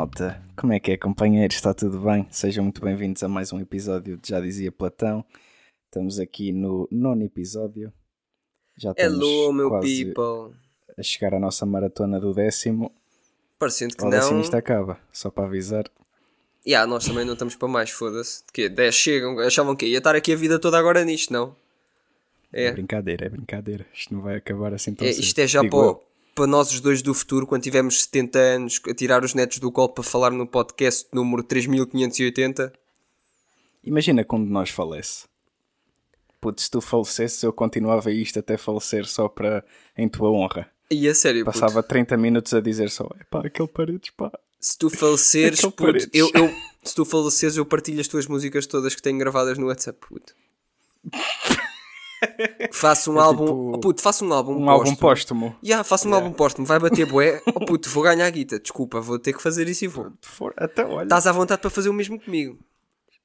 malta, como é que é companheiros? Está tudo bem? Sejam muito bem-vindos a mais um episódio de Já Dizia Platão. Estamos aqui no nono episódio. Já estamos Hello, meu quase people. a chegar à nossa maratona do décimo. Parecendo que O décimo não. isto acaba, só para avisar. Yeah, nós também não estamos para mais, foda-se. Que 10 chegam, achavam que ia estar aqui a vida toda agora nisto, não? É, É. brincadeira, é brincadeira. Isto não vai acabar assim tão É, isto é já para, para nós os dois do futuro, quando tivermos 70 anos, a tirar os netos do colo para falar no podcast número 3580. Imagina quando nós falece. Putz, se tu falecesses, eu continuava isto até falecer só para em tua honra. E a sério, puto, Passava 30 minutos a dizer só, epá, aquele paredes, pá. se tu faleceres, puto, paredes. eu, eu- se tu faleceres, eu partilho as tuas músicas todas que tenho gravadas no WhatsApp, puto. faço um É álbum, tipo oh, puto, faço um álbum Um álbum póstumo. póstumo. Ya, faço um álbum póstumo, vai bater bué. Oh puto, vou ganhar a guita. Desculpa, vou ter que fazer isso e vou. For, até olha, Estás à vontade para fazer o mesmo comigo.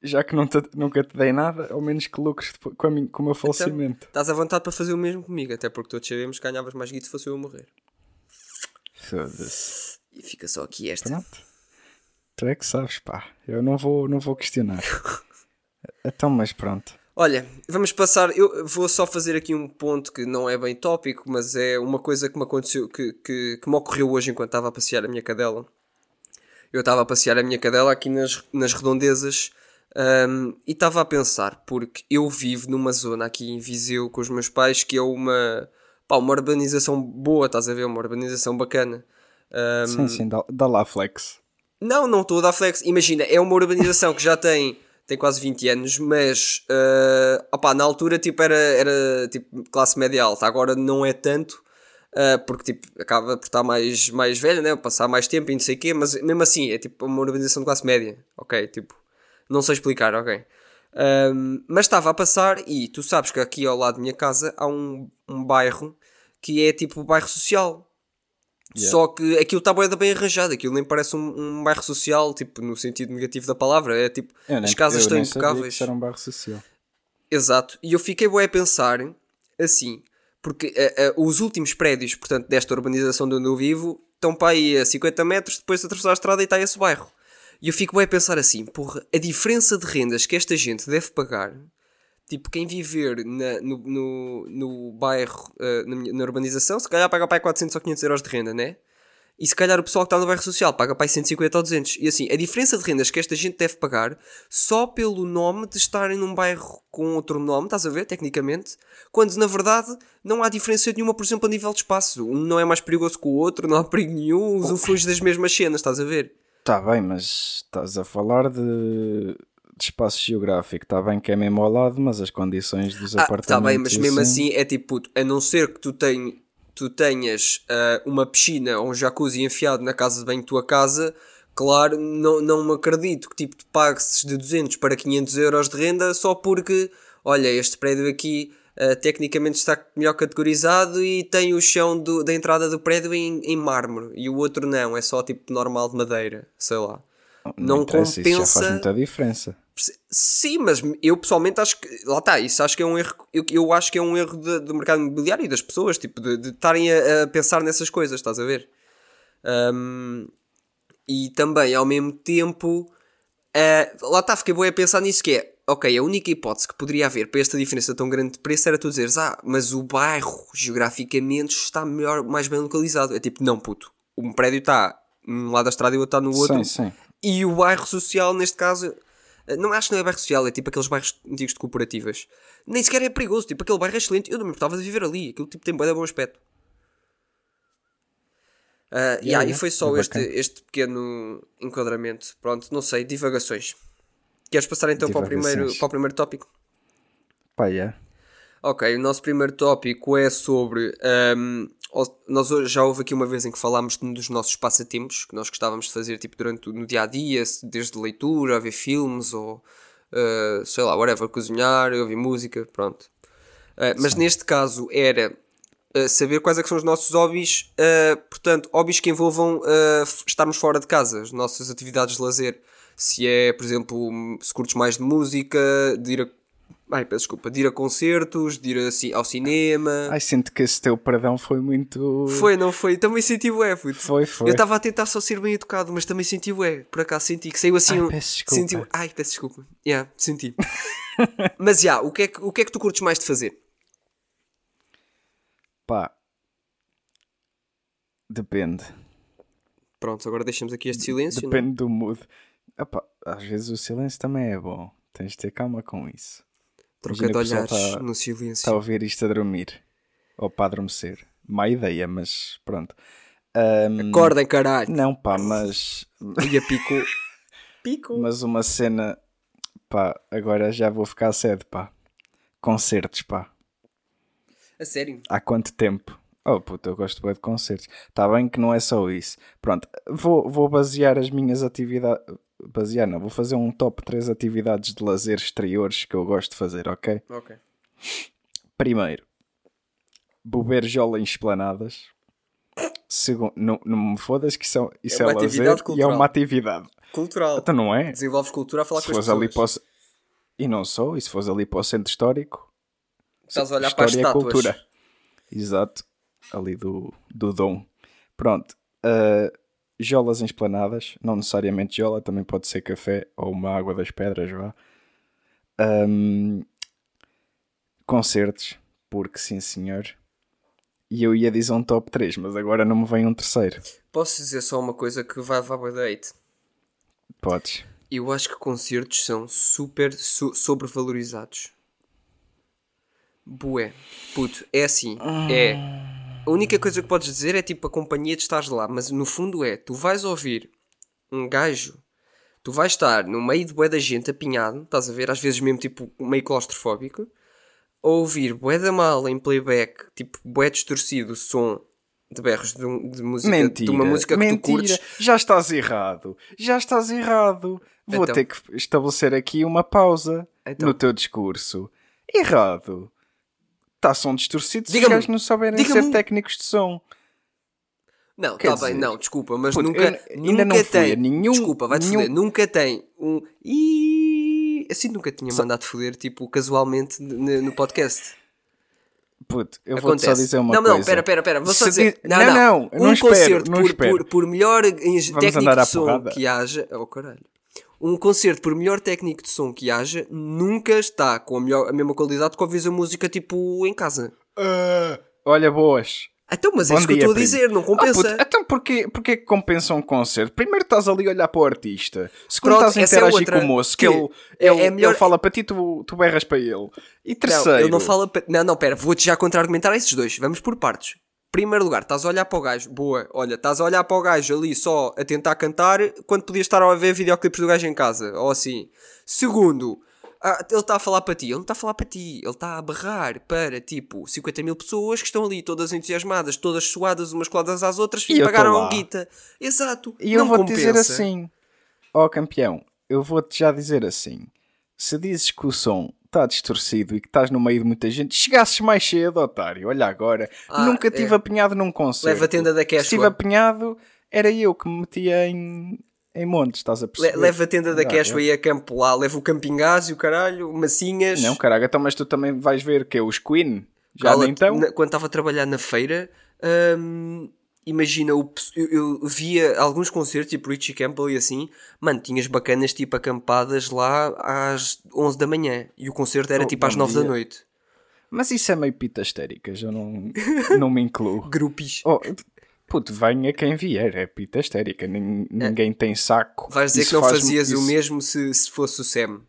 já que não te- nunca te dei nada, ao menos que lucres com, com o meu falecimento. Estás à vontade para fazer o mesmo comigo, até porque todos sabemos que ganhavas mais guita se fosse eu a morrer. Foda-se. E fica só aqui esta. Pronto. Tu é que sabes, pá. Eu não vou, não vou questionar. então, mas pronto. Olha, vamos passar. Eu vou só fazer aqui um ponto que não é bem tópico, mas é uma coisa que me aconteceu, que, que, que me ocorreu hoje enquanto estava a passear a minha cadela. Eu estava a passear a minha cadela aqui nas, nas redondezas hum, e estava a pensar, porque eu vivo numa zona aqui em Viseu com os meus pais que é uma, pá, uma urbanização boa, estás a ver? Uma urbanização bacana. Hum, Sim, sim, dá, dá lá flex. não, não estou a dar flex. Imagina, é uma urbanização que já tem, tem quase 20 anos, mas ah, opá, na altura tipo, era, era tipo, classe média alta, agora não é tanto, ah, porque tipo, acaba por estar mais, mais velha, né? passar mais tempo e não sei o quê, mas mesmo assim é tipo uma urbanização de classe média, ok? Tipo, não sei explicar, ok? Ahm, mas estava a passar e tu sabes que aqui ao lado da minha casa há um, um bairro que é tipo bairro social. Yeah. Só que aquilo está bué da bem arranjado, aquilo nem parece um, um bairro social, tipo, no sentido negativo da palavra, é tipo, nem- as casas estão impecáveis. era um bairro social. Exato. E eu fiquei bué a pensar assim, porque eh, eh, os últimos prédios, portanto, desta urbanização de onde eu vivo, estão para aí a 50 metros, depois de atravessar a estrada e está esse bairro. E eu fico bué a pensar assim, porra, a diferença de rendas que esta gente deve pagar, tipo, quem viver na- no, no, no bairro, eh, na, na urbanização, se calhar paga para aí 400 ou 500 euros de renda, né? E se calhar o pessoal que está no bairro social paga para aí 150 ou 200. E assim, a diferença de rendas que esta gente deve pagar só pelo nome de estarem num bairro com outro nome, estás a ver, tecnicamente, quando na verdade não há diferença nenhuma, por exemplo, a nível de espaço. Um não é mais perigoso que o outro, não há perigo nenhum, usufruis das mesmas cenas, estás a ver? Tá bem, mas estás a falar de, de espaço geográfico. Está bem que é mesmo ao lado, mas as condições dos Ah, apartamentos. tá bem, mas mesmo assim é tipo, puto, a não ser que tu, ten, tu tenhas ah, uma piscina ou um jacuzzi enfiado na casa de banho da tua casa, claro, não, não me acredito que tipo, pagues de 200 para 500 euros de renda só porque, olha, este prédio aqui ah, tecnicamente está melhor categorizado e tem o chão do- da entrada do prédio em, em mármore e o outro não, é só tipo normal de madeira, sei lá. Não interessa, Isso já compensa. faz muita diferença. Sim, mas eu pessoalmente acho que. Lá está, isso acho que é um erro. Eu, eu acho que é um erro do mercado imobiliário e das pessoas, tipo, de estarem a, a pensar nessas coisas, estás a ver? Ahm, e também, ao mesmo tempo, ah, lá está, fiquei bem a pensar nisso que é. Ok, a única hipótese que poderia haver para esta diferença tão grande de preço era tu dizeres, ah, mas o bairro geograficamente está melhor, mais bem localizado. É tipo, não, puto, um prédio está num lado da estrada e o outro está no outro. Sim, sim. E o bairro social, neste caso, não acho que não é bairro social, é tipo aqueles bairros antigos de cooperativas. Nem sequer é perigoso, tipo aquele bairro é excelente. Eu não me importava de viver ali, aquilo tipo tem bem bom aspecto. E Yeah, aí yeah, foi só é este, bacana. este pequeno enquadramento. Pronto, não sei, divagações. Queres passar então para o, primeiro, Divagações. para o primeiro tópico? Pá, é. Ok, o nosso primeiro tópico é sobre. o- nós já houve aqui uma vez em que falámos de um dos nossos passatempos que nós gostávamos de fazer tipo, durante no dia a dia, desde leitura, a ver filmes ou ah, sei lá, whatever, cozinhar, ouvir música, pronto. Ah, mas neste caso era ah, saber quais é são os nossos hobbies, portanto, hobbies que envolvam estarmos fora de casa, as nossas atividades de lazer. Se é, por exemplo, se curtes mais de música, de ir a Ai, peço desculpa, de ir a concertos, de ir assim, ao cinema. Ai, sinto que esse teu perdão foi muito. Foi, não foi? Também senti o é, puto. Foi, foi. Eu estava a tentar só ser bem educado, mas também senti o é. Por acaso senti que saiu assim. Ai, peço desculpa. Senti, ai, peço desculpa. Yeah, senti. mas já, o, que é que, o que é que tu curtes mais de fazer? Pá. Depende. Pronto, agora deixamos aqui este silêncio. não é? Depende do mood. Epá, às vezes o silêncio também é bom. Tens de ter calma com isso. Troca de olhares tá- no silêncio. Está a ouvir isto a dormir. Ou para adormecer. Má ideia, mas pronto. Ahm, Acordem, caralho. Não, pá, mas. E a pico. Pico. Mas uma cena. Pá, agora já vou ficar cedo, pá. Concertos, pá. A sério. Há quanto tempo? Oh puta, eu gosto bem de concertos. Está bem que não é só isso. Pronto, vou, vou basear as minhas atividades. Não, vou fazer um top 3 atividades de lazer exteriores que eu gosto de fazer, ok? Ok. Primeiro, beber jola em esplanadas. Segundo, não, não me fodas que isso é, isso É é, uma lazer atividade e é cultural. uma atividade. Cultural. Então não é? Desenvolves cultura a falar Se com as pessoas. para o... E não só, e se fores ali para o centro histórico, Estás a olhar para as estátuas. cultura. Exato. Ali do, do Dom. Pronto. Uh, jolas esplanadas. Não necessariamente jola, também pode ser café ou uma água das pedras, vá. Um, concertos. Porque sim, senhor. E eu ia dizer um top 3, mas agora não me vem um terceiro. Posso dizer só uma coisa que vai levar a date? Podes. Eu acho que concertos são super so- sobrevalorizados. Bué. Puto, é assim. É. A única coisa que podes dizer é tipo a companhia de estares lá, mas no fundo é, tu vais ouvir um gajo, tu vais estar no meio de bué da gente apinhado, estás a ver, às vezes mesmo tipo meio claustrofóbico, a ouvir bué da mal em playback, tipo bué distorcido o som de berros de, um- de música, Mentira. de uma música que mentira. tu curtes. Já estás errado. Já estás errado. Vou Então. ter que estabelecer aqui uma pausa Então. no teu discurso. Errado. Está som distorcido se os gajos não souberem ser técnicos de som. Não, está bem, não, desculpa, mas puto, nunca, eu ainda nunca não tem. nenhum- desculpa, vai-te nenhum- foder. Nunca tem um. Ih, assim nunca tinha mandado foder, tipo, casualmente no podcast. Puto, eu Acontece. só dizer uma não, coisa. não, pera, pera, pera. Vou só dizer. di- Não, não, não. não, um não espero, concerto não por, por, por melhor em- técnico de som porrada. que haja. Oh, caralho. Um concerto, por melhor técnico de som que haja, nunca está com a, melhor, a mesma qualidade que ouvis a música, tipo, em casa. Olha, boas. Então, mas é Bom isso que eu dia, estou a dizer, não Ah, compensa. puto, então porquê, porquê que compensa um concerto? Primeiro estás ali a olhar para o artista. Segundo Pronto, estás a é interagir outra. com o moço, que Que ele, é- ele, é melhor- ele fala para ti, tu, tu berras para ele. E Não, terceiro... ele não fala. pa- Não, não, pera, vou-te já contra-argumentar a esses dois. Vamos por partes. Primeiro lugar, estás a olhar para o gajo. Boa, olha, estás a olhar para o gajo ali só a tentar cantar quando podias estar a ver videoclipes do gajo em casa. Ou assim. Segundo, ah, ele está a falar para ti. Ele não está a falar para ti. Ele está a berrar para tipo 50 mil pessoas que estão ali todas entusiasmadas, todas suadas umas coladas às outras E pagaram a guita. Exato. E eu vou-te dizer assim, ó campeão, eu vou-te já dizer assim: se dizes que o som está distorcido e que estás no meio de muita gente, chegasses mais cedo, otário. Olha agora, Ah, nunca tive é. apinhado num concerto. Leva a tenda da Se Quechua. estive apinhado, era eu que me metia em, em montes, estás a perceber? leva a tenda da Ah, é. e a campo lá. Leva o camping gás e o caralho, massinhas. Não, caralho, então, mas tu também vais ver que é os Queen. Já nem então. na- quando estava a trabalhar na feira, hum, imagina, o eu, eu via alguns concertos, tipo Richie Campbell e assim, mano, tinhas bacanas tipo acampadas lá às 11 da manhã e o concerto era Oh, tipo às bom 9 da dia. noite. Mas isso é meio pita histérica, já não, não me incluo. Grupis. Oh, puto, venha quem vier, é pita histérica, nin- ninguém tem saco. Vais dizer Isso que não faz- fazias o isso- mesmo se, se fosse o Sam.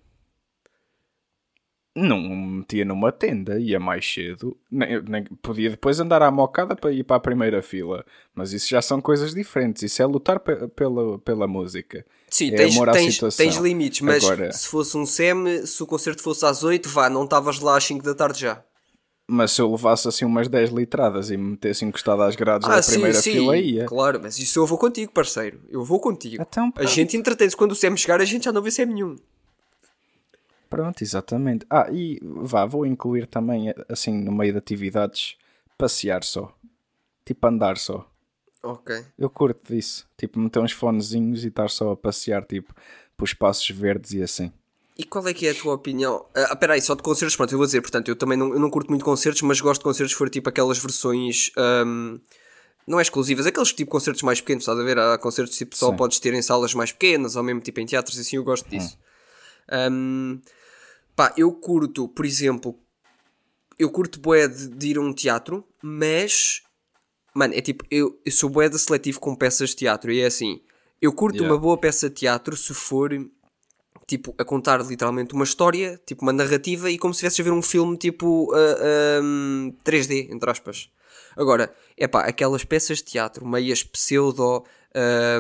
Não me metia numa tenda, ia mais cedo. Nem, nem- podia depois andar à mocada para ir para a primeira fila. Mas isso já são coisas diferentes. Isso é lutar pe- pela, pela música. Sim, É tens, tens, situação. tens limites, mas Agora- se fosse um Sam, se o concerto fosse às 8, vá, não estavas lá às 5 da tarde já. Mas se eu levasse assim umas 10 litradas e me metesse encostado às grades Ah, da sim, primeira sim, fila, ia. claro, mas isso eu vou contigo, parceiro. Eu vou contigo. Então, a gente entretém-se. Quando o Sam chegar, a gente já não vê Sam nenhum. Pronto, exatamente. Ah, e vá, vou incluir também, assim, no meio de atividades, passear só. Tipo, andar só. Ok. Eu curto disso. Tipo, meter uns fonezinhos e estar só a passear, tipo, por espaços verdes e assim. E qual é que é a tua opinião? Ah, peraí, só de concertos, pronto, eu vou dizer, portanto, eu também não, eu não curto muito concertos, mas gosto de concertos que for tipo aquelas versões. Um, não é exclusivas, aqueles tipo concertos mais pequenos, estás a ver? Há concertos tipo só Sim. podes ter em salas mais pequenas, ou mesmo tipo em teatros, assim eu gosto disso. Hum. Um, pá, eu curto, por exemplo, eu curto bué de, de, ir a um teatro, mas, mano, é tipo, eu, eu sou bué de seletivo com peças de teatro, e é assim, eu curto yeah. uma boa peça de teatro se for tipo, a contar literalmente uma história, tipo, uma narrativa e como se estivesse a ver um filme, tipo, uh, um, 3D, entre aspas. Agora, é pá, aquelas peças de teatro, meias pseudo,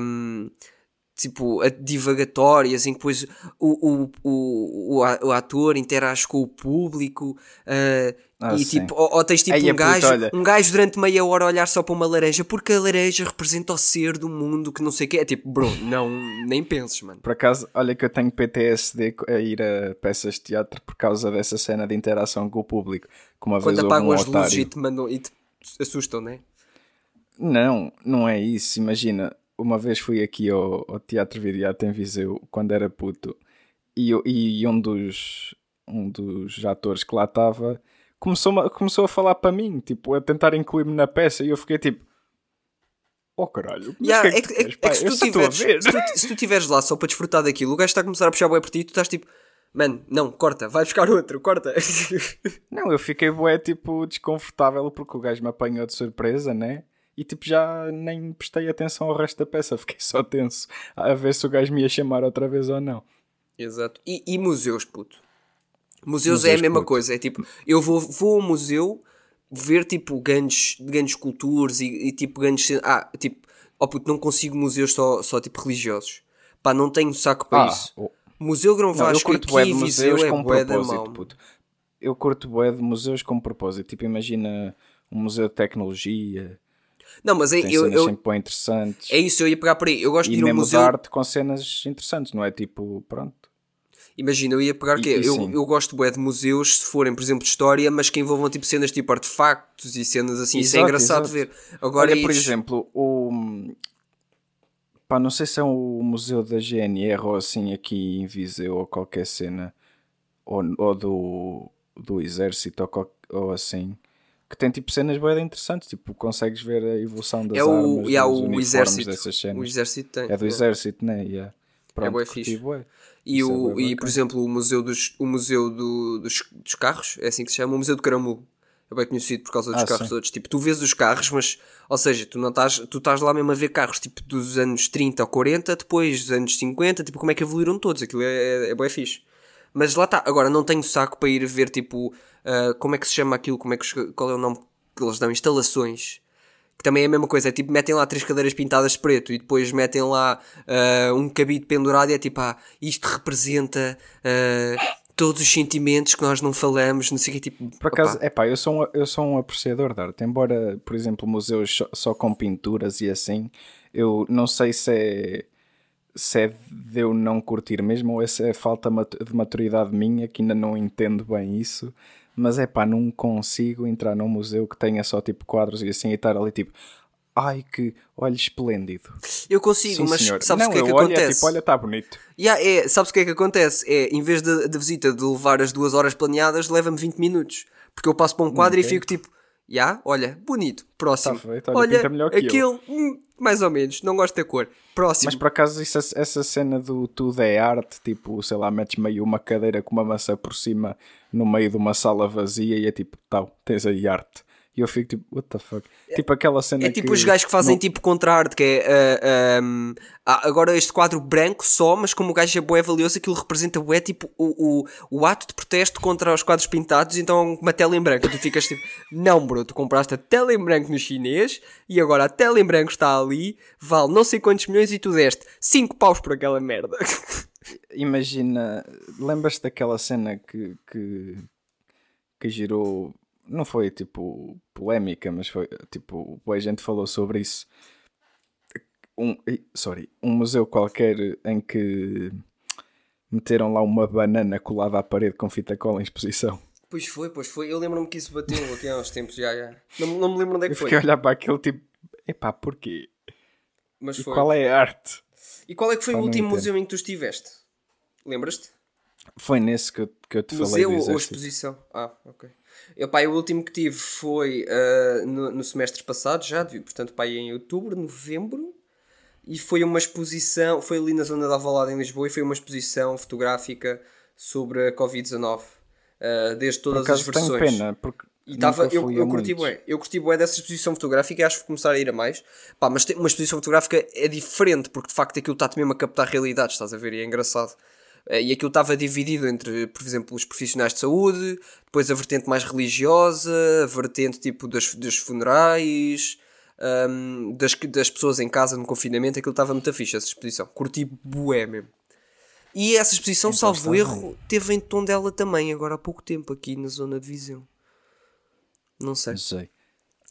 um, tipo, divagatórias, em que depois o, o, o, o, ator interage com o público, uh, ah, e sim. tipo, ou, ou, tens tipo Aí um, gajo, um gajo durante meia hora a olhar só para uma laranja porque a laranja representa o ser do mundo que não sei o que é. Tipo, bro, não, nem penses, mano. Por acaso, olha que eu tenho PTSD a ir a peças de teatro por causa dessa cena de interação com o público. Como uma Quando vez apagam um as luzes e te, mandam, e te assustam, não é? Não, não é isso. Imagina, uma vez fui aqui ao, ao Teatro Viriato em Viseu quando era puto e, e um dos um dos atores que lá estava começou, começou a falar para mim, tipo, a tentar incluir-me na peça e eu fiquei tipo. Oh caralho, yeah, que é, que, é, é, é que se, tu tiveres, se, tu, se tu estiveres lá só para desfrutar daquilo, o gajo está a começar a puxar bué por ti e tu estás tipo, mano, não, corta, vai buscar outro, corta. não, eu fiquei bué tipo desconfortável porque o gajo me apanhou de surpresa, né? E tipo já nem prestei atenção ao resto da peça, fiquei só tenso a ver se o gajo me ia chamar outra vez ou não. Exato. E, e museus, puto? Museus, é a mesma puto. coisa, é tipo, eu vou, vou ao museu ver tipo grandes, grandes culturas e, e tipo grandes. Ah, tipo, oh puto, não consigo museus só, só tipo religiosos. Pá, não tenho saco para ah, isso. Oh. Museu Grão Vasco não, aqui em Viseu é da mão. Puto. Eu curto bué de museus com propósito. Tipo, imagina um museu de tecnologia. Não, mas é, eu, eu, sempre bem interessantes. É isso, eu ia pegar por aí. Eu gosto e de ir a um museu. de arte com cenas interessantes, não é tipo, pronto. Imagina, eu ia pegar que eu, eu gosto bué de museus se forem, por exemplo, de história, mas que envolvam tipo cenas tipo artefactos e cenas assim. Exato, Isso é engraçado exato. ver. Agora, Olha, por exemplo, o. Pá, não sei se é o museu da GNR ou assim aqui em Viseu ou qualquer cena, ou, ou do, do exército ou, ou assim, que tem tipo cenas bem interessantes, tipo, consegues ver a evolução das é o, armas, yeah, o exército, dessas cenas. O exército tem. É do exército, né? Yeah. Pronto, é bué fixe. Bué. E, o, é e por exemplo, o Museu, dos, o museu do, dos, dos Carros, é assim que se chama, o Museu do Caramulo. É bem conhecido por causa dos ah, carros sim. todos. Tipo, tu vês os carros, mas, ou seja, tu não estás, tu estás lá mesmo a ver carros tipo dos anos 30 ou 40, depois dos anos 50, tipo, como é que evoluíram todos. Aquilo é, é, é bem fixe. Mas lá está. Agora, não tenho saco para ir ver, tipo, uh, como é que se chama aquilo, como é que, qual é o nome que eles dão? Instalações. Que também é a mesma coisa, é tipo, metem lá três cadeiras pintadas de preto e depois metem lá uh, um cabide pendurado e é tipo, ah, isto representa uh, todos os sentimentos que nós não falamos, não sei o que, tipo... Por acaso, é pá, eu sou, um, eu sou um apreciador de arte, embora, por exemplo, museus só, só com pinturas e assim, eu não sei se é se é de eu não curtir mesmo ou se é falta de maturidade minha que ainda não entendo bem isso mas é pá, não consigo entrar num museu que tenha só tipo quadros e assim e estar ali tipo, ai que olho esplêndido. Eu consigo, Sim, mas senhor. sabes o que é que olho, acontece? É, tipo, olha, está bonito. Yeah, é, sabes o que é que acontece? É, em vez da visita de levar as duas horas planeadas, leva-me 20 minutos. Porque eu passo para um quadro okay. e fico tipo, já, yeah, olha, bonito, próximo. Tá feito, olha, olha aquele. Hum, mais ou menos, não gosto da cor. Próximo. Mas por acaso essa cena do tudo é arte, tipo, sei lá, metes meio uma cadeira com uma maçã por cima no meio de uma sala vazia e é tipo, tal, tens aí arte. E eu fico tipo, what the fuck? É, tipo aquela cena É tipo que os gajos que fazem não... tipo contra-arte, que é uh, ah, um, ah, agora este quadro branco só, mas como o gajo é bué valioso, aquilo representa bué tipo o, o, o ato de protesto contra os quadros pintados, então uma tela em branco. Tu ficas tipo, não bro, tu compraste a tela em branco no chinês e agora a tela em branco está ali, vale não sei quantos milhões e tu deste 5 paus por aquela merda. Imagina, lembras-te daquela cena que, que, que girou não foi tipo polémica, mas foi tipo, a gente falou sobre isso. Um, sorry, um museu qualquer em que meteram lá uma banana colada à parede com fita cola em exposição. Pois foi, pois foi. Eu lembro-me que isso bateu aqui há uns tempos já, já. Não, não me lembro onde é que foi. Eu fiquei a olhar para aquele tipo, epá, porquê? Mas e foi. qual é a arte? E qual é que foi Pá, o último museu em que tu estiveste? Lembras-te? Foi nesse que eu, que eu te Museu falei. ou dizeste. exposição? Ah, ok. Eu, pá, o último que tive foi ah, no, no semestre passado, já, portanto, pá, em outubro, novembro, e foi uma exposição, foi ali na zona da Alvalade em Lisboa, e foi uma exposição fotográfica sobre a Covid-19, ah, desde Por todas as acaso tenho versões. pena, porque E tava, eu, eu curti bué, eu curti bué dessa exposição fotográfica e acho que vou começar a ir a mais. Pá, mas uma exposição fotográfica é diferente, porque de facto aquilo está-te mesmo a captar realidades, estás a ver? E é engraçado. Eh, E aquilo estava dividido entre, por exemplo, os profissionais de saúde, depois a vertente mais religiosa, a vertente tipo das, dos funerais, hum, das, das pessoas em casa no confinamento. Aquilo estava muito fixe, essa exposição. Curti bué mesmo. E essa exposição, Então salvo erro, teve em Tondela também, agora há pouco tempo, aqui na zona de Viseu. Não sei. Não sei.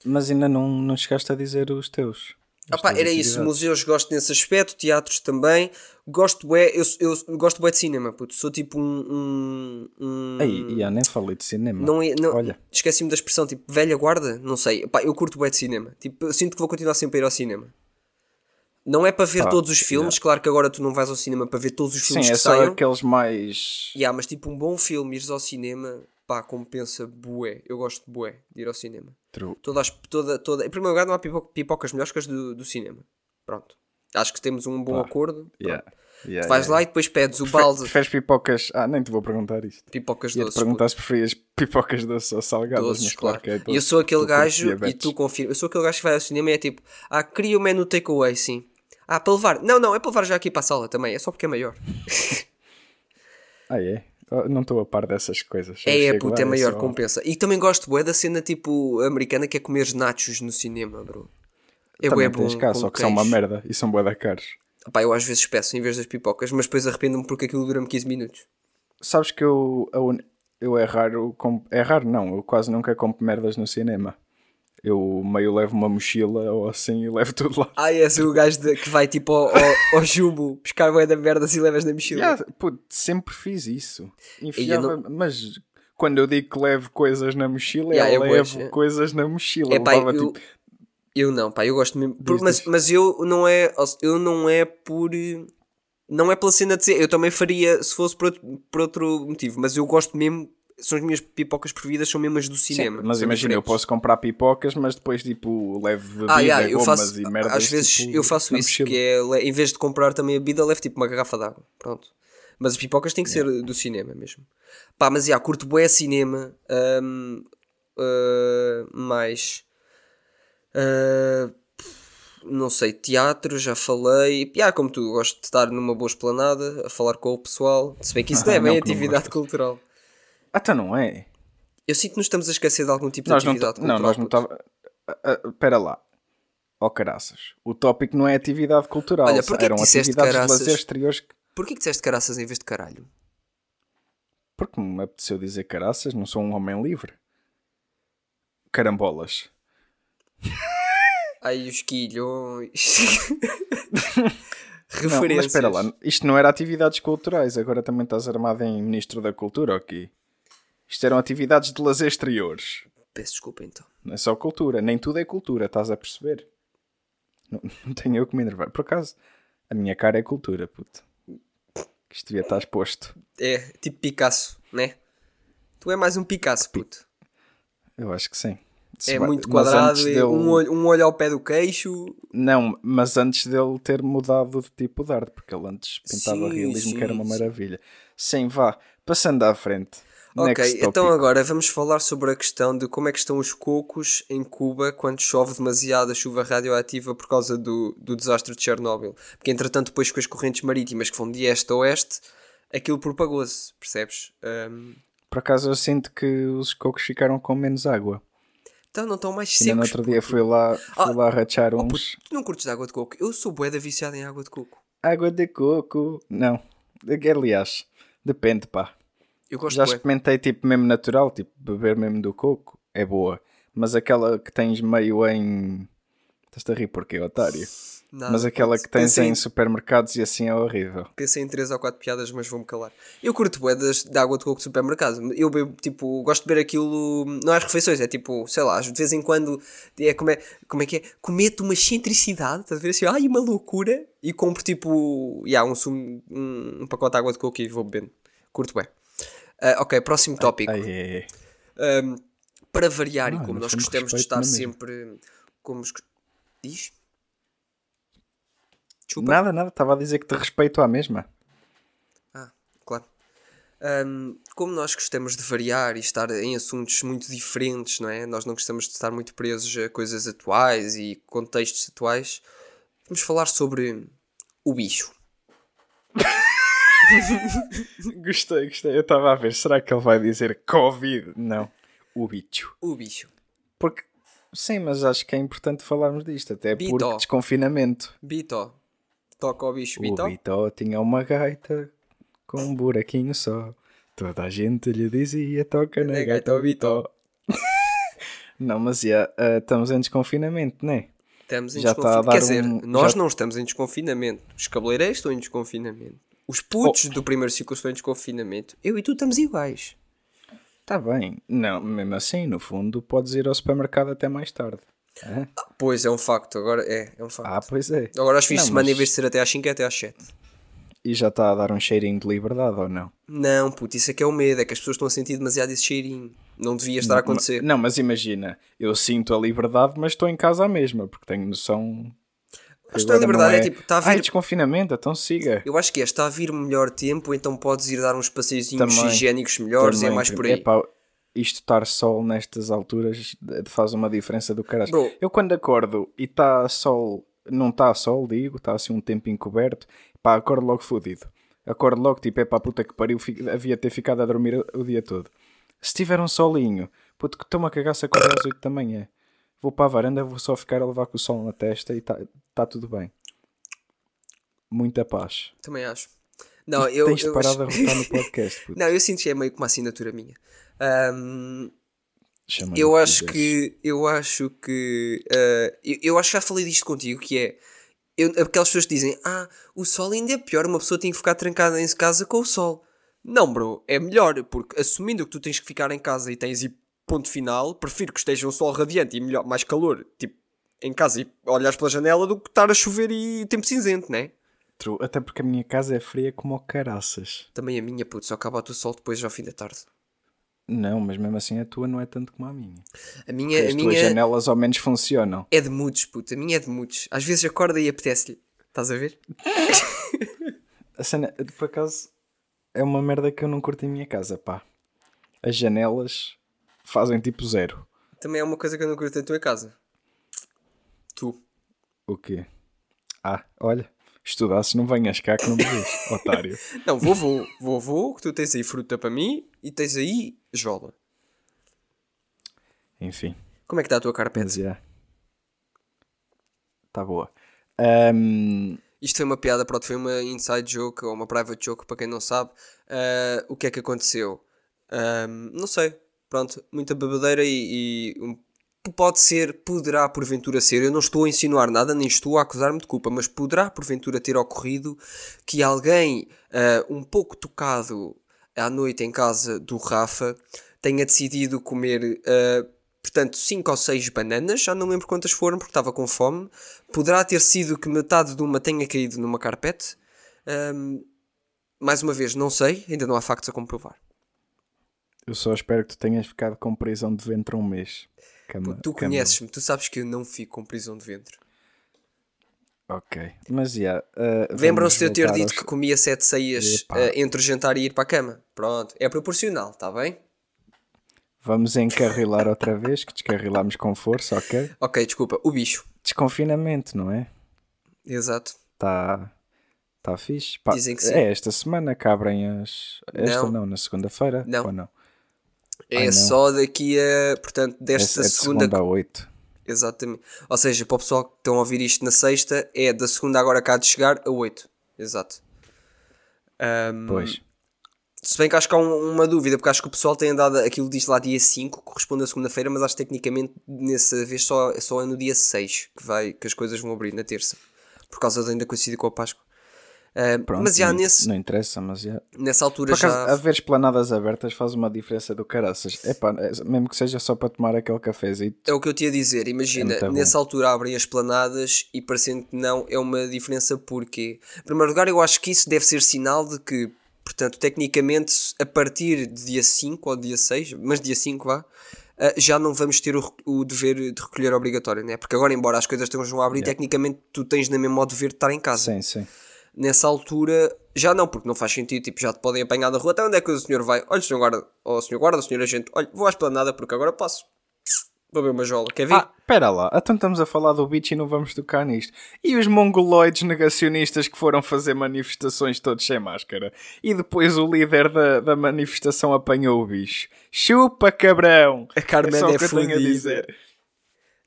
Mas ainda não, não chegaste a dizer os teus. Tuas era isso, museus gosto nesse aspecto, teatros também. Gosto bué, eu, eu gosto bué de cinema, puto. Sou tipo um. um, um- Aí, já, nem falei de cinema. não é, não, Olha, Esqueci-me da expressão, tipo, velha guarda? Não sei. Pá, eu curto bué de cinema. Tipo, eu sinto que vou continuar sempre a ir ao cinema. Não é para ver todos os filmes, claro que agora tu não vais ao cinema para ver todos os sim, filmes é que só saiam. aqueles mais. Yeah, mas tipo um bom filme, ires ao cinema, pá, compensa bué. Eu gosto de bué de ir ao cinema. True. Toda, as- toda, toda... Em primeiro lugar, não há pipo- pipocas melhores que as do, do cinema. Pronto. Acho que temos um bom Pá, acordo. Yeah. Yeah, Tu vais yeah. lá e depois pedes o balde de Preferes pipocas? Ah, nem te vou perguntar isto. pipocas Ia-te doces. perguntar se preferias pipocas doces ou salgadas, doces, mas claro. claro que é E eu sou aquele gajo, e tu confirma, eu sou aquele gajo que vai ao cinema e é tipo, ah, queria o menu takeaway, sim. Ah, para levar. Não, não, é para levar já aqui para a sala também, é só porque é maior. Ah, é? Oh, Não estou a par dessas coisas. É, é, lá, é maior, só- compensa. E também gosto bué da cena tipo americana que é comer nachos no cinema, bro. É bué Também bom. tens cá, só que são uma merda e são bué da caros. Pá, eu às vezes peço em vez das pipocas, mas depois arrependo-me porque aquilo dura-me 15 minutos. Sabes que eu, eu é raro, é raro não, eu quase nunca compro merdas no cinema. Eu meio levo uma mochila ou assim e levo tudo lá. Ah, és o gajo de- que vai tipo ao, ao, ao jumbo buscar bué da merda e levas na mochila. Yeah, puto, sempre fiz isso. eu Enfiava, Mas quando eu digo que levo coisas na mochila, Yeah, eu é levo coisas na mochila. É pá, Levava, eu, tipo, eu não, pá, eu gosto mesmo. por- mas, mas eu não é. Eu não é por. Não é pela cena de dizer. Eu também faria se fosse por outro, por outro motivo, mas eu gosto mesmo. São as minhas pipocas preferidas, são mesmo as do sim, cinema. mas são imagina, eu posso comprar pipocas, mas depois tipo levo bebida, Ah, yeah, eu faço, e merdas. às vezes tipo, eu faço isso, mochila. que é, em vez de comprar também a bebida, levo tipo uma garrafa de água, pronto. Mas as pipocas têm que ser do cinema mesmo. Pá, mas já, curto bué cinema, hum, uh, mais, uh, não sei, teatro, já falei, já, como tu, gosto de estar numa boa esplanada, a falar com o pessoal, se bem que isso não é Ah, bem não, que não atividade cultural. Ah, então não é? Eu sinto que nos estamos a esquecer de algum tipo de Nós não, atividade não, cultural. nós não estava. Espera lá. Oh caraças. O tópico não é atividade cultural. Olha, porquê que eram disseste atividades caraças? de lazer exteriores. que- Porquê que disseste caraças em vez de caralho? Porque me apeteceu dizer caraças, não sou um homem livre. Carambolas. Ai, os quilhões. Não, mas Referências. espera lá, isto não era atividades culturais, agora também estás armado em Ministro da Cultura, ok? Isto eram atividades de lazer exteriores. Peço desculpa então. Não é só cultura, nem tudo é cultura, estás a perceber? Não, não tenho eu que me enervar. Por acaso, a minha cara é cultura, puto. Que isto devia estar exposto. É tipo Picasso, né? Tu é mais um Picasso, puto. Eu acho que sim. Se É vai- muito quadrado, é dele- um, olho, um olho ao pé do queixo. Não, mas antes dele ter mudado de tipo de arte, porque ele antes pintava Sim, realismo sim, que era uma maravilha. Sim, vá, passando à frente. Ok, então agora vamos falar sobre a questão de como é que estão os cocos em Cuba quando chove demasiada chuva radioativa por causa do, do desastre de Chernobyl. Porque entretanto depois com as correntes marítimas que vão de este a oeste, aquilo propagou-se, percebes? Ahm, Por acaso eu sinto que os cocos ficaram com menos água. então não estão mais Ainda no secos. outro dia fui lá, fui Ah, lá rachar Oh, uns. puto, tu não curtes água de coco? Eu sou bué da viciada em água de coco. Água de coco. Não. Aliás, depende, pá. Eu gosto Já experimentei tipo mesmo natural, tipo beber mesmo do coco. É boa. Mas aquela que tens meio em. Estás-te a rir porque, otário? Nada, Mas aquela que tens Pensei em supermercados e assim é horrível. Pensei em 3 ou 4 piadas, mas vou-me calar. Eu curto bué das, de água de coco de supermercado. Eu bebo, tipo, gosto de beber aquilo, não às refeições, é tipo, sei lá, de vez em quando, é como é, como é que é? Cometo uma excentricidade, estás a ver assim, ai, uma loucura, e compro tipo, yeah, um, sumo, um, um pacote de água de coco e vou bebendo. Curto bem. Ah, ok, próximo tópico. Ai, ai, ai. Um, para variar e como nós gostamos de estar sempre. Como. os- Diz? Desculpa. Nada, nada, estava a dizer que te respeito à mesma. Ah, claro. Um, como nós gostamos de variar e estar em assuntos muito diferentes, não é? Nós não gostamos de estar muito presos a coisas atuais e contextos atuais. Vamos falar sobre o bicho. Gostei, gostei. Eu estava a ver, será que ele vai dizer Covid? Não, o bicho. O bicho. Porque, sim, mas acho que é importante falarmos disto, até Bito. porque desconfinamento. Bito. Toca ao bicho, O Bito. Bito tinha uma gaita com um buraquinho só. Toda a gente lhe dizia, toca na gaita ao Bito. Bito. Não, mas já, ah, estamos em desconfinamento, não é? Estamos em Já a desconfinamento. Quer dizer, um- nós já- não estamos em desconfinamento. Os cabeleireiros estão em desconfinamento. Os putos do primeiro ciclo estão em desconfinamento. Eu e tu estamos iguais. Está Tá bem. Não, mesmo assim, no fundo, podes ir ao supermercado até mais tarde. Hã? Pois, é um facto. Agora é, é um facto. Ah, pois é. Agora aos fins de Não, semana, mas- em vez de ser até às 5, é até às 7. E já está a dar um cheirinho de liberdade ou não? Não, puto, isso é que é o medo. É que as pessoas estão a sentir demasiado esse cheirinho. Não devia estar a acontecer. Não, mas imagina, eu sinto a liberdade, mas estou em casa à mesma, porque tenho noção. Acho que a liberdade é tipo, está a vir- Ai, desconfinamento, então siga. Eu acho que é, está a vir melhor tempo, então podes ir dar uns passeizinhos Também. higiênicos melhores e é Também, mais por aí. epá, isto estar sol nestas alturas faz uma diferença do caralho. Bro. Eu quando acordo e está sol, não está sol, digo, está assim um tempo encoberto, pá, acordo logo fodido. Acordo logo, tipo, é pá, puta que pariu, fi- havia ter ficado a dormir o, o dia todo. Se tiver um solinho, puto que estou-me a cagar se acordar às 8 da manhã. Vou para a varanda, vou só ficar a levar com o sol na testa e está tá tudo bem. Muita paz. Também acho. Não, eu. Tens de eu parar acho- de arrotar no podcast, puto. Não, eu sinto que é meio que uma assinatura minha. Chama-lhe eu acho que. Eu acho que. ah, eu, eu acho que já falei disto contigo, que é. Eu, aquelas pessoas que dizem, ah, o sol ainda é pior, uma pessoa tem que ficar trancada em casa com o sol. Não, bro, é melhor, porque assumindo que tu tens que ficar em casa e tens ponto final, prefiro que esteja um sol radiante e melhor, mais calor, tipo, em casa e olhares pela janela do que estar a chover e tempo cinzento, né? True, Até porque a minha casa é fria como o caraças. Também a minha, puto, só acaba o sol depois ao fim da tarde. Não, mas mesmo assim a tua não é tanto como a minha. A minha, As a tuas minha janelas ao menos funcionam. é de mudos, puto, a minha é de mudos. Às vezes acorda e apetece-lhe. Estás a ver? A cena, por acaso, é uma merda que eu não curto em minha casa, pá. As janelas fazem tipo zero. Também é uma coisa que eu não curto em tua casa. Tu. O quê? Ah, olha, estudasses não venhas cá que não me vês, otário. Não, vovô, vovô, que tu tens aí fruta para mim e tens aí jola. Enfim, Como é que está a tua carpete? mas já. Tá boa. Ahm, Isto foi uma piada, pronto, foi uma inside joke ou uma private joke para quem não sabe. Ah, o que é que aconteceu? Ahm, não sei, pronto, muita bebedeira e, e um- pode ser, poderá porventura ser. Eu não estou a insinuar nada, nem estou a acusar-me de culpa, mas poderá porventura ter ocorrido que alguém ah, um pouco tocado à noite em casa do Rafa tenha decidido comer. ah, portanto, 5 ou 6 bananas, já não lembro quantas foram porque estava com fome. Poderá ter sido que metade de uma tenha caído numa carpete. Ahm, mais uma vez, não sei, ainda não há factos a comprovar. Eu só espero que tu tenhas ficado com prisão de ventre um mês. Cama- Tu cama- conheces-me, tu sabes que eu não fico com prisão de ventre. Ok, mas já. ah, Lembram-se de eu ter dito aos- que comia sete ceias ah, entre o jantar e ir para a cama? Pronto, é proporcional, está bem? Vamos encarrilar outra vez, que descarrilámos com força, ok? Ok, desculpa, o bicho. Desconfinamento, não é? Exato. Está tá fixe. Pá, Dizem que sim. É esta semana que abrem as. Esta Não. não, na segunda-feira? Não. Ou não? É só daqui a, portanto, É, desta é de segunda. segunda a oito. Exatamente. Ou seja, para o pessoal que estão a ouvir isto na sexta, é da segunda agora cá de chegar a 8. Exato. Ahm, Pois. Se bem que acho que há um- uma dúvida, porque acho que o pessoal tem andado. Aquilo diz lá dia 5, corresponde à segunda-feira, mas acho que tecnicamente nessa vez só, só é no dia 6 que, vai, que as coisas vão abrir, na terça. Por causa de ainda coincidir com a Páscoa. Ah, Pronto, mas já nesse, não interessa, mas já. nessa altura Por acaso, já. haver esplanadas abertas faz uma diferença do caraças. Epá, é, mesmo que seja só para tomar aquele cafezinho. É o que eu te ia dizer, imagina, É muito bom. nessa altura abrem as planadas e parecendo que não é uma diferença porque, em primeiro lugar, eu acho que isso deve ser sinal de que Portanto, tecnicamente, a partir de dia 5 ou dia 6, mas dia 5 vá, uh, já não vamos ter o, o, dever de recolher obrigatório, né? Porque agora, embora as coisas estejam a abrir, yeah. tecnicamente tu tens na mesma o dever de estar em casa. Sim, sim. Nessa altura, já não, porque não faz sentido, tipo, já te podem apanhar na rua, até onde é que o senhor vai? Olha, senhor guarda, ou senhor guarda, senhor agente, olha, vou à esplanada porque agora passo. Vou ver uma jola, quer ver? Ah, pera lá, então estamos a falar do bicho e não vamos tocar nisto. E os mongoloides negacionistas que foram fazer manifestações todos sem máscara? E depois o líder da, da manifestação apanhou o bicho. Chupa, cabrão! A Carmen é, é que a dizer.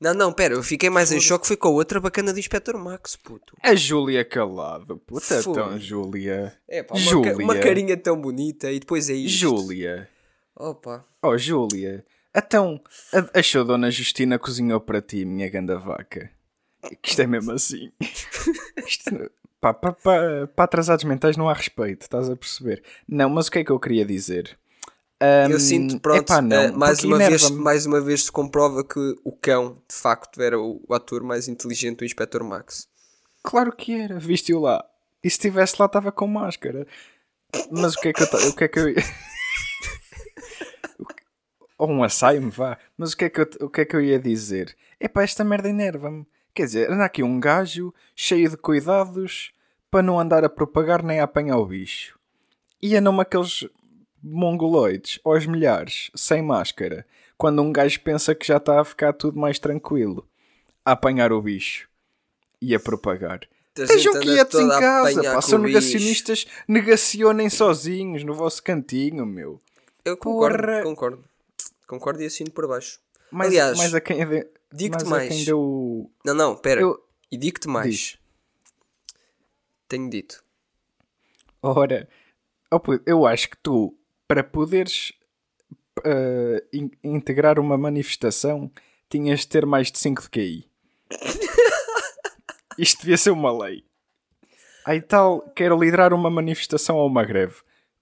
Não, não, pera, eu fiquei mais em choque foi com a outra bacana do Inspector Max, puto. A Júlia Calado, puta tão Júlia. É pá, Júlia. Uma, uma carinha tão bonita e depois é isto. Júlia. Opa. Oh, Júlia. Então, achou Dona Justina cozinhou para ti, minha ganda vaca? Que isto é mesmo assim. Isto, pá, para atrasados mentais não há respeito, estás a perceber? Não, mas o que é que eu queria dizer? Um, eu sinto, pronto, epá, não, uh, mais, uma vez, mais uma vez se comprova que o cão, de facto, era o, o ator mais inteligente do Inspector Max. Claro que era, viste-o lá. E se estivesse lá, estava com máscara. Mas o que é que eu, o que é que eu ou um assaio-me, vá. Mas o que, é que eu, o que é que eu ia dizer? Epá, esta merda enerva-me. Quer dizer, anda aqui um gajo cheio de cuidados para não andar a propagar nem a apanhar o bicho. E andam aqueles mongoloides, aos milhares, sem máscara, quando um gajo pensa que já está a ficar tudo mais tranquilo, a apanhar o bicho e a propagar. Estejam quietos em casa, pá, são negacionistas, negacionem sozinhos no vosso cantinho, meu. Eu concordo, Porra. concordo. Concordo e assino por baixo. Mas, Aliás, mas a quem, digo-te mais. Quem deu... Não, não, pera. Eu... E digo-te mais. Diz. Tenho dito. Ora, eu acho que tu, para poderes uh, in integrar uma manifestação, tinhas de ter mais de 5 de QI. Isto devia ser uma lei. Aí tal, quero liderar uma manifestação ou uma greve.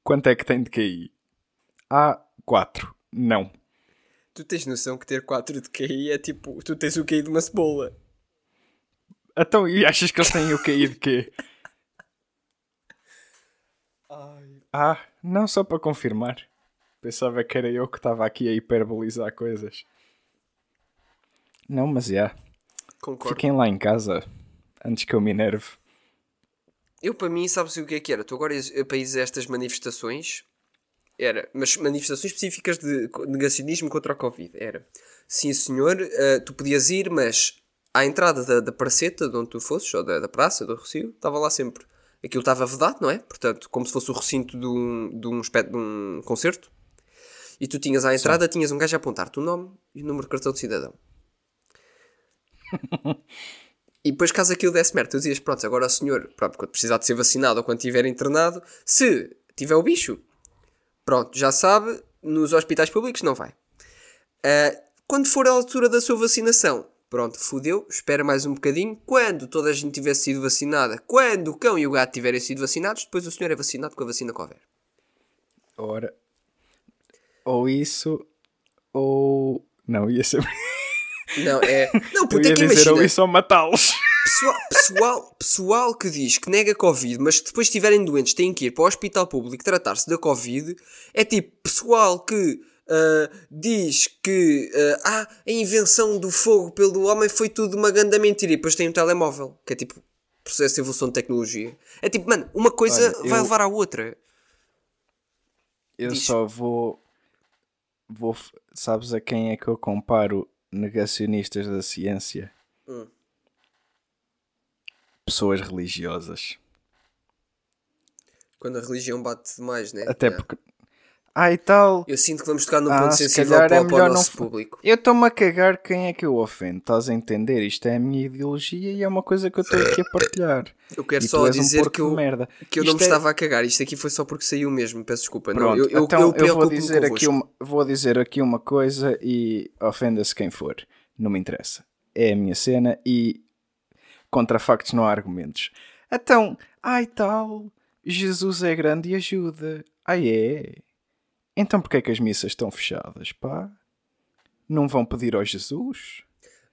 Quanto é que tem de QI? A 4. Não. Tu tens noção que ter 4 de QI é tipo. Tu tens o QI de uma cebola. Então, e achas que eles têm o QI de quê? Ai. Ah, não só para confirmar. Pensava que era eu que estava aqui a hiperbolizar coisas. Não, mas já. Yeah. Concordo. Fiquem lá em casa antes que eu me enerve. Eu, para mim, sabes o que é que era? Tu agora para ir a estas manifestações era, mas manifestações específicas de negacionismo contra a Covid. Era, sim senhor, uh, tu podias ir, mas à entrada da, da praceta, de onde tu fosses, ou da, da praça, do Recio, estava lá sempre. Aquilo estava vedado, não é? Portanto, como se fosse o recinto de um, de um, de um concerto. E tu tinhas à entrada, sim. tinhas um gajo a apontar-te o nome e o número de cartão de cidadão. e depois, caso aquilo desse merda, tu dizias, pronto, agora o senhor, pronto, quando precisar de ser vacinado ou quando estiver internado, se tiver o bicho, Pronto, já sabe, nos hospitais públicos não vai. Uh, quando for a altura da sua vacinação, pronto, fudeu, espera mais um bocadinho. Quando toda a gente tiver sido vacinada, quando o cão e o gato tiverem sido vacinados, depois o senhor é vacinado com a vacina que houver. Ora, ou isso, ou. Não, ia ser. Não, é. Não, puta, é que dizer, imagina. Ou isso ou matá-los. Pessoal, pessoal, pessoal que diz que nega Covid, mas que depois estiverem doentes têm que ir para o hospital público tratar-se da Covid, é tipo pessoal que uh, diz que uh, ah, a invenção do fogo pelo homem foi tudo uma grande mentira e depois tem um telemóvel, que é tipo processo de evolução de tecnologia. É tipo, mano, uma coisa Olha, vai eu, levar à outra. Eu diz. só vou, vou. Sabes a quem é que eu comparo negacionistas da ciência? Hum pessoas religiosas. Quando a religião bate demais, né? Até porque. Ah, e tal. Eu sinto que vamos tocar ah, ponto sensível para, é para o nosso não... público. Eu estou-me a cagar quem é que eu ofendo. Estás a entender? Isto é a minha ideologia e é uma coisa que eu estou aqui a partilhar. Eu quero e só dizer um que, eu, que eu não me é... estava a cagar. Isto aqui foi só porque saiu mesmo. Peço desculpa. Pronto, não, eu, eu, então eu, eu vou, dizer aqui uma, vou dizer aqui uma coisa e ofenda-se quem for. Não me interessa. É a minha cena e Contra factos não há argumentos. Então, ai tal, Jesus é grande e ajuda. Ai é? Então porquê é que as missas estão fechadas, pá? Não vão pedir ao Jesus?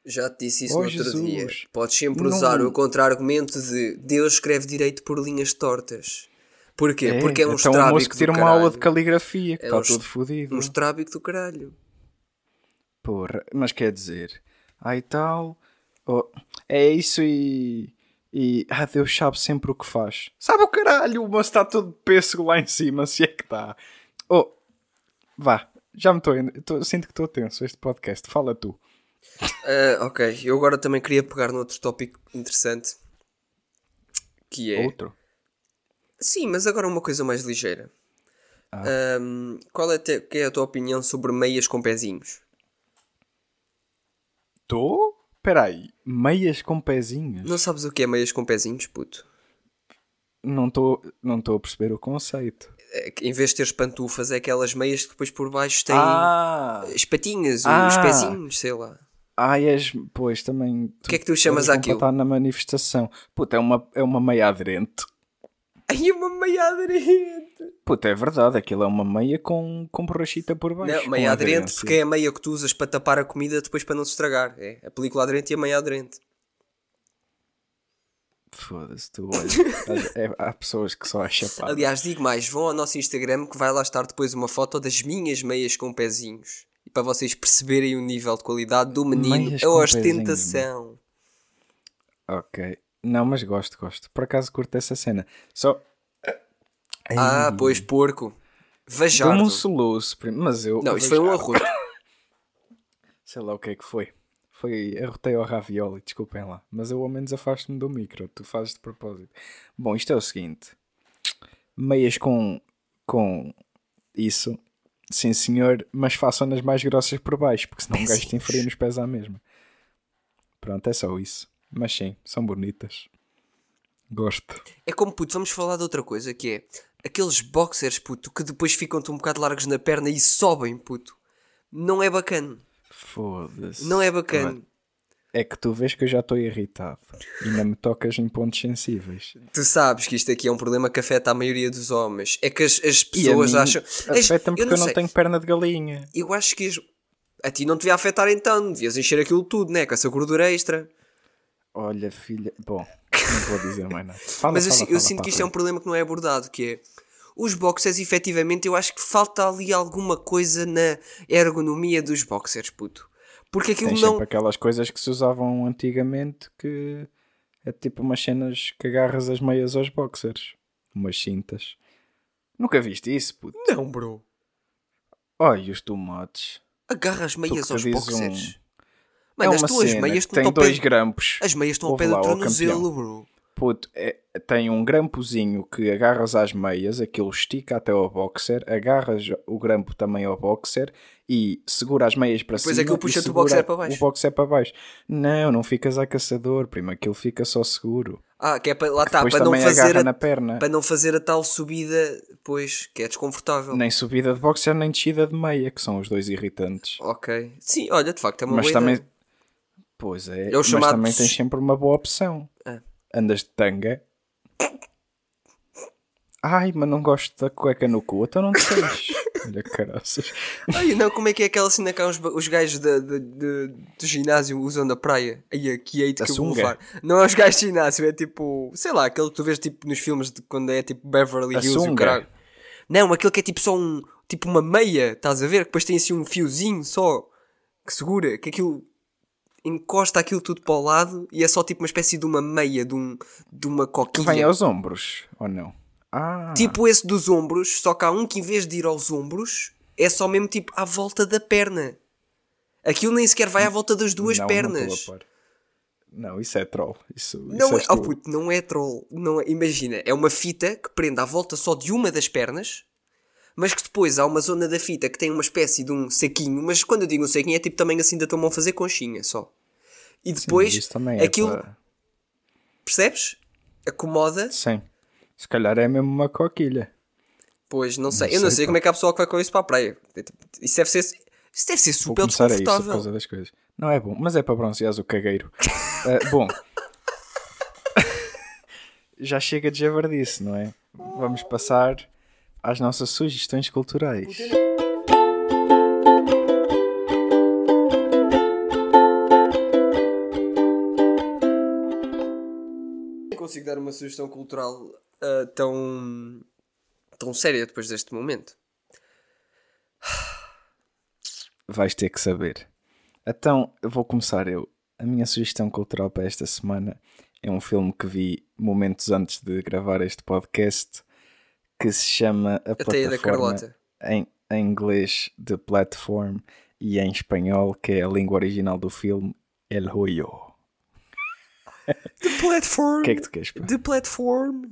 Já te disse isso oh, no outro Jesus. dia. Podes sempre usar não... o contra-argumento de Deus escreve direito por linhas tortas. Porquê? Porque é um então o moço estrábico que tira uma aula de caligrafia, que É está um todo fodido. Um estrábico do caralho. Porra, mas quer dizer, ai tal, oh, é isso e. E ah, Deus sabe sempre o que faz. Sabe o caralho, o moço está todo pêssego lá em cima, se é que está. Oh, vá, já me estou. Sinto que estou tenso este podcast. Fala tu. Ah, ok, eu agora também queria pegar noutro tópico interessante. Que é. Outro. Sim, mas agora uma coisa mais ligeira. Ah. Ahm, qual é, te- que é a tua opinião sobre meias com pezinhos? Estou? Espera aí, meias com pezinhos? Não sabes o que é meias com pezinhos, puto? Não estou não estou a perceber o conceito. É em vez de teres pantufas, é aquelas meias que depois por baixo têm Ah! as patinhas, Ah. os pezinhos, sei lá. Ah, és, pois, também. O que é que tu chamas àquilo? Está na manifestação. Puta, é uma, é uma meia aderente. Ai, uma meia aderente! Puta, é verdade, aquilo é uma meia com, com borrachita por baixo. Não, meia aderente aderência. porque é a meia que tu usas para tapar a comida depois para não se estragar. É a película aderente e a meia aderente. Foda-se, tu olha. é- há pessoas que só acham pá. Aliás, digo mais, vão ao nosso Instagram que vai lá estar depois uma foto das minhas meias com pezinhos. E para vocês perceberem o nível de qualidade do menino, Meias a ostentação. Ok. Não, mas gosto, gosto. Por acaso curto essa cena. Só. Ah, pois porco. Vajardo. um soluço, mas eu. Não, isto foi um arroto. Sei lá o que é que foi. Foi. Arrotei ao ravioli, desculpem lá. Mas eu ao menos afasto-me do micro. Tu fazes de propósito. Bom, isto é o seguinte: meias com. com isso. Sim, senhor, mas façam-nas mais grossas por baixo, porque senão um gajo tem frio nos pés à mesma. Pronto, é só isso. Mas sim, são bonitas. Gosto. É como, puto, vamos falar de outra coisa, que é aqueles boxers, puto, que depois ficam-te um bocado largos na perna e sobem, puto. Não é bacana. Foda-se. Não é bacana. É que tu vês que eu já estou irritado. E ainda me tocas em pontos sensíveis. Tu sabes que isto aqui é um problema que afeta a maioria dos homens. É que as, as pessoas acham. Afeta-me porque eu não, sei. tenho perna de galinha. Eu acho que as- a ti não te devia afetar então. Devias encher aquilo tudo, né? Com essa gordura extra. Olha, filha. Bom, não vou dizer mais nada. Fala, Mas eu, fala, eu fala, sinto para que isto é um problema que não é abordado, que é os boxers, efetivamente, eu acho que falta ali alguma coisa na ergonomia dos boxers, puto. Porque aquilo Tem não. sempre aquelas coisas que se usavam antigamente que é tipo umas cenas que agarras as meias aos boxers. Umas cintas. Nunca viste isso, puto? Não, bro. Olha os tomates. Agarra as meias aos boxers. um- Mano, é as uma tuas cena meias estão tem ao pé dois do- grampos. As meias estão ao pé do tornozelo, bro. Puto, é- tem um grampozinho que agarras às meias, aquilo estica até ao boxer, agarras o grampo também ao boxer e segura as meias para Depois cima. aquilo e puxa-te o segura boxer para baixo. O boxer para baixo. Não, não ficas a caçador, primo, aquilo fica só seguro. Ah, que é para, lá está, Depois para não, fazer a, na perna. para não fazer a tal subida, pois, que é desconfortável. Nem subida de boxer, nem descida de meia, que são os dois irritantes. Ok. Sim, olha, de facto é uma Mas boa também. ideia. Pois é, É o mas chamado- também tens sempre uma boa opção. Andas de tanga. Ai, mas não gosto da cueca no cu, então não tens. Olha, caraças. Ai, não, como é que é aquela cena que há os, os gajos de, de- de- do ginásio usam na praia? Ai, aqui A que eu vou levar. Não é os gajos de ginásio, é tipo, sei lá, aquele que tu vês tipo nos filmes de quando é tipo Beverly A Hills o caralho. Não, aquele que é tipo só um, tipo uma meia, estás a ver? Que depois tem assim um fiozinho só que segura, que aquilo encosta aquilo tudo para o lado e é só tipo uma espécie de uma meia, de, um, de uma Que coquilha. vem aos ombros, ou não? Ah, Tipo esse dos ombros, só que há um que em vez de ir aos ombros, é só mesmo tipo à volta da perna. Aquilo nem sequer vai à volta das duas não, pernas. Não, não, isso é troll. Isso, Não, isso é, oh puto, não é troll. Não é- imagina, é uma fita que prende à volta só de uma das pernas, mas que depois há uma zona da fita que tem uma espécie de um saquinho. Mas quando eu digo um saquinho é tipo também assim da tua mão fazer conchinha só. E Sim, depois isso também é aquilo, para- percebes? Acomoda. Sim. Se calhar é mesmo uma coquilha. Pois, não sei. Não eu não sei, sei pá. como é que há pessoa que vai com isso para a praia. Isso deve ser, isso deve ser Vou super isso por desconfortável. causa das coisas. Não é bom, mas é para bronzear o cagueiro. Ah, bom, já chega de javardice, não é? Vamos passar às nossas sugestões culturais. Consigo dar uma sugestão cultural ah, tão tão séria depois deste momento. Vais ter que saber. Então, eu vou começar eu. A minha sugestão cultural para esta semana é um filme que vi momentos antes de gravar este podcast que se chama A, A Plataforma em, em inglês The Platform e em espanhol, que é a língua original do filme, El Hoyo. The Platform. O que é que tu queres? pá? The Platform.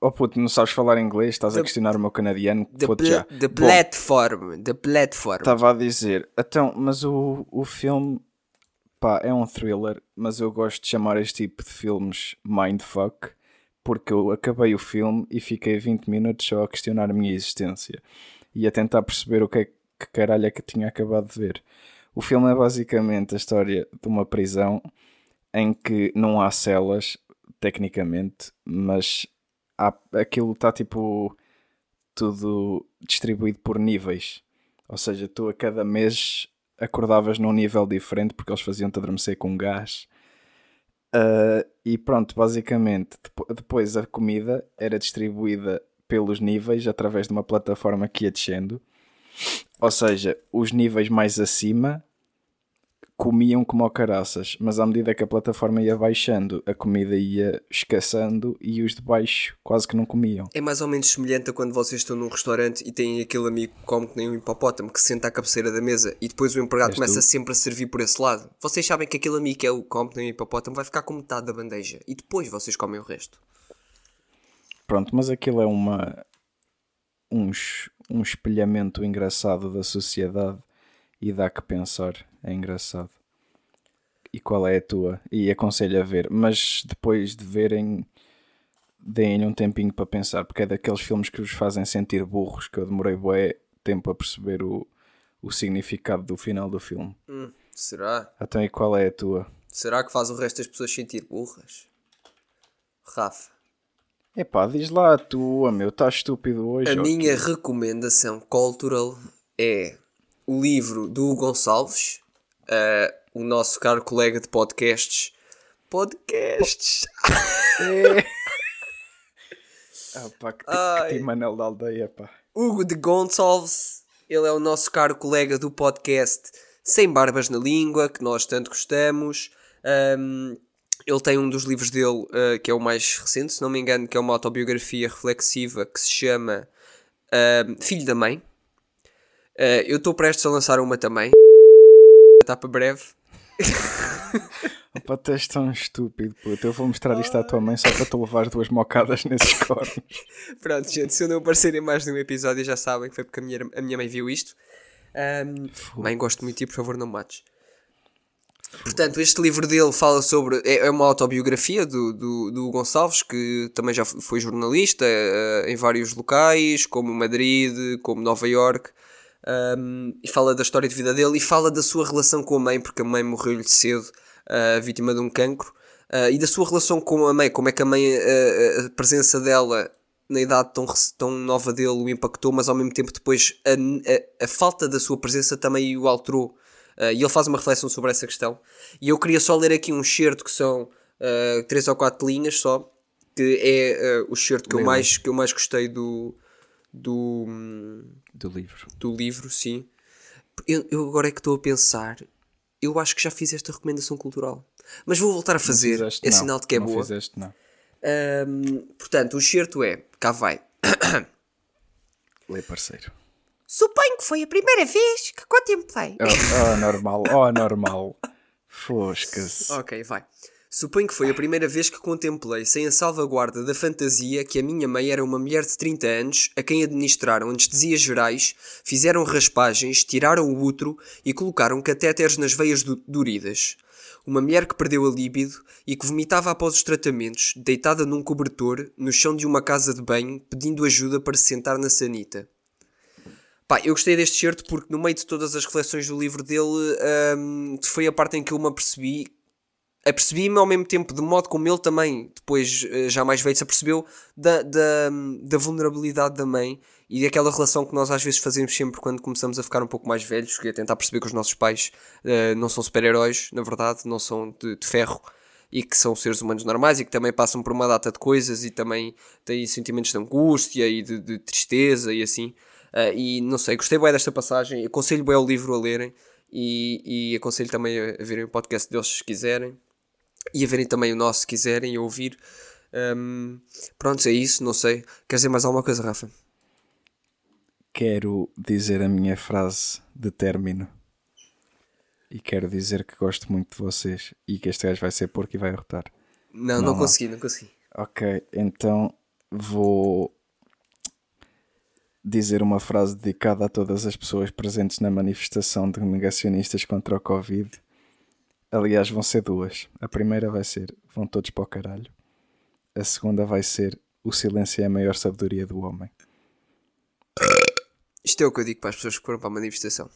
Oh puto, não sabes falar inglês? Estás a questionar o meu canadiano? The, pla- já. the Bom, Platform. The Platform. Estava a dizer, então, mas o, o filme, pá, é um thriller, mas eu gosto de chamar este tipo de filmes mindfuck, porque eu acabei o filme e fiquei 20 minutos só a questionar a minha existência e a tentar perceber o que é que caralho é que tinha acabado de ver. O filme é basicamente a história de uma prisão em que não há celas, tecnicamente, mas há, aquilo está tipo tudo distribuído por níveis. Ou seja, tu a cada mês acordavas num nível diferente porque eles faziam-te adormecer com gás. Ah, e pronto, basicamente, depo- depois a comida era distribuída pelos níveis através de uma plataforma que ia descendo. Ou seja, os níveis mais acima comiam como caraças, mas à medida que a plataforma ia baixando, a comida ia escassando e os de baixo quase que não comiam. É mais ou menos semelhante a quando vocês estão num restaurante e têm aquele amigo que come que nem um hipopótamo que se senta à cabeceira da mesa e depois o empregado És começa tu. sempre a servir por esse lado. Vocês sabem que aquele amigo que é o come que nem um hipopótamo vai ficar com metade da bandeja e depois vocês comem o resto. Pronto, mas aquilo é uma um, um espelhamento engraçado da sociedade e dá que pensar. É engraçado. E qual é a tua? E aconselho a ver, mas depois de verem, deem-lhe um tempinho para pensar, porque é daqueles filmes que vos fazem sentir burros, que eu demorei bué tempo a perceber o, o significado do final do filme. Hum, será? Então, e qual é a tua? Será que faz o resto das pessoas sentir burras? Rafa, Epá, diz lá a tua, meu, estás estúpido hoje. a minha quê? recomendação cultural é o livro do Hugo Gonçalves, eh, o nosso caro colega de podcasts. Podcasts! É. Ah, pá, que, Ai. que Manel da aldeia, pá. Hugo de Gonçalves, ele é o nosso caro colega do podcast Sem Barbas na Língua, que nós tanto gostamos. Ahm, ele tem um dos livros dele, ah, que é o mais recente, se não me engano, que é uma autobiografia reflexiva que se chama ahm, Filho da Mãe. Ah, eu estou prestes a lançar uma também. Está para breve. Opa, tu és tão estúpido, puto. Eu vou mostrar isto à tua mãe só para tu levar duas mocadas nesses cornos. Pronto, gente, se eu não aparecer em mais de um episódio, já sabem que foi porque a minha, a minha mãe viu isto. Ahm, mãe, gosto muito de ti, por favor, não me mates. Portanto, este livro dele fala sobre. É é uma autobiografia do, do, do Gonçalves, que também já foi jornalista eh, em vários locais, como Madrid, como Nova York, e fala da história de vida dele e fala da sua relação com a mãe, porque a mãe morreu-lhe cedo, eh, vítima de um cancro, eh, e da sua relação com a mãe, como é que a mãe, eh, a presença dela na idade tão, tão nova dele o impactou, mas ao mesmo tempo depois a, a, a falta da sua presença também o alterou. Uh, e ele faz uma reflexão sobre essa questão. E eu queria só ler aqui um excerto que são uh, três ou quatro linhas só, que é uh, o excerto que eu, mais, que eu mais gostei do, do, Do livro. do livro, sim. Eu, eu agora é que estou a pensar, eu acho que já fiz esta recomendação cultural. Mas vou voltar a fazer, Fizeste, é não. sinal de que é não boa. Fizeste, não. Hum, portanto, o excerto é, cá vai. Lê, parceiro. Suponho que foi a primeira vez que contemplei. Oh, oh, normal, oh, normal. Fosca-se. Ok, vai. Suponho que foi a primeira vez que contemplei, sem a salvaguarda da fantasia, que a minha mãe era uma mulher de 30 anos a quem administraram anestesias gerais, fizeram raspagens, tiraram o útero e colocaram catéteres nas veias du- duridas. Uma mulher que perdeu a líbido e que vomitava após os tratamentos, deitada num cobertor, no chão de uma casa de banho, pedindo ajuda para se sentar na sanita. Pá, eu gostei deste certo porque no meio de todas as reflexões do livro dele hum, foi a parte em que eu me apercebi apercebi-me ao mesmo tempo de modo como ele também depois eh, já mais velho se apercebeu da, da, da vulnerabilidade da mãe e daquela relação que nós às vezes fazemos sempre quando começamos a ficar um pouco mais velhos que é tentar perceber que os nossos pais eh, não são super-heróis na verdade, não são de, de ferro e que são seres humanos normais e que também passam por uma data de coisas e também têm sentimentos de angústia e de, de tristeza e assim. Uh, e não sei, gostei bem desta passagem. Aconselho bem o livro a lerem e, e aconselho também a, a verem o podcast deles se quiserem e a verem também o nosso se quiserem ouvir. Um, pronto, é isso, não sei. Quer dizer mais alguma coisa, Rafa? Quero dizer a minha frase de término. E quero dizer que gosto muito de vocês e que este gajo vai ser porco e vai derrotar. Não, não, não consegui, não consegui. Ok, então vou dizer uma frase dedicada a todas as pessoas presentes na manifestação de negacionistas contra o Covid. Aliás, vão ser duas. A primeira vai ser: vão todos para o caralho. A segunda vai ser: o silêncio é a maior sabedoria do homem. Isto é o que eu digo para as pessoas que foram para a manifestação.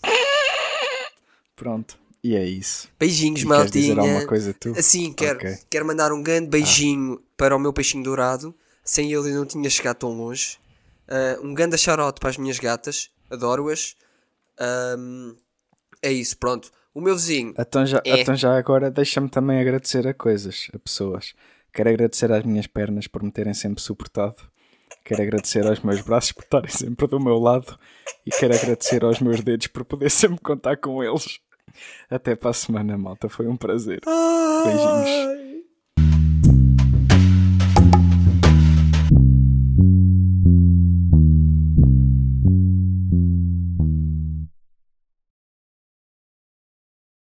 Pronto, e é isso. Beijinhos, e maltinha. Queres dizer coisa tu? Assim, quero, okay. quero mandar um grande beijinho ah. para o meu peixinho dourado. Sem ele eu não tinha chegado tão longe. Uh, um grande charote para as minhas gatas. Adoro-as. Um, é isso, pronto. O meu vizinho. Então já, é... então já agora deixa-me também agradecer a coisas, a pessoas. Quero agradecer às minhas pernas por me terem sempre suportado. Quero agradecer aos meus braços por estarem sempre do meu lado. E quero agradecer aos meus dedos por poder sempre contar com eles. Até para a semana, malta. Foi um prazer. Beijinhos.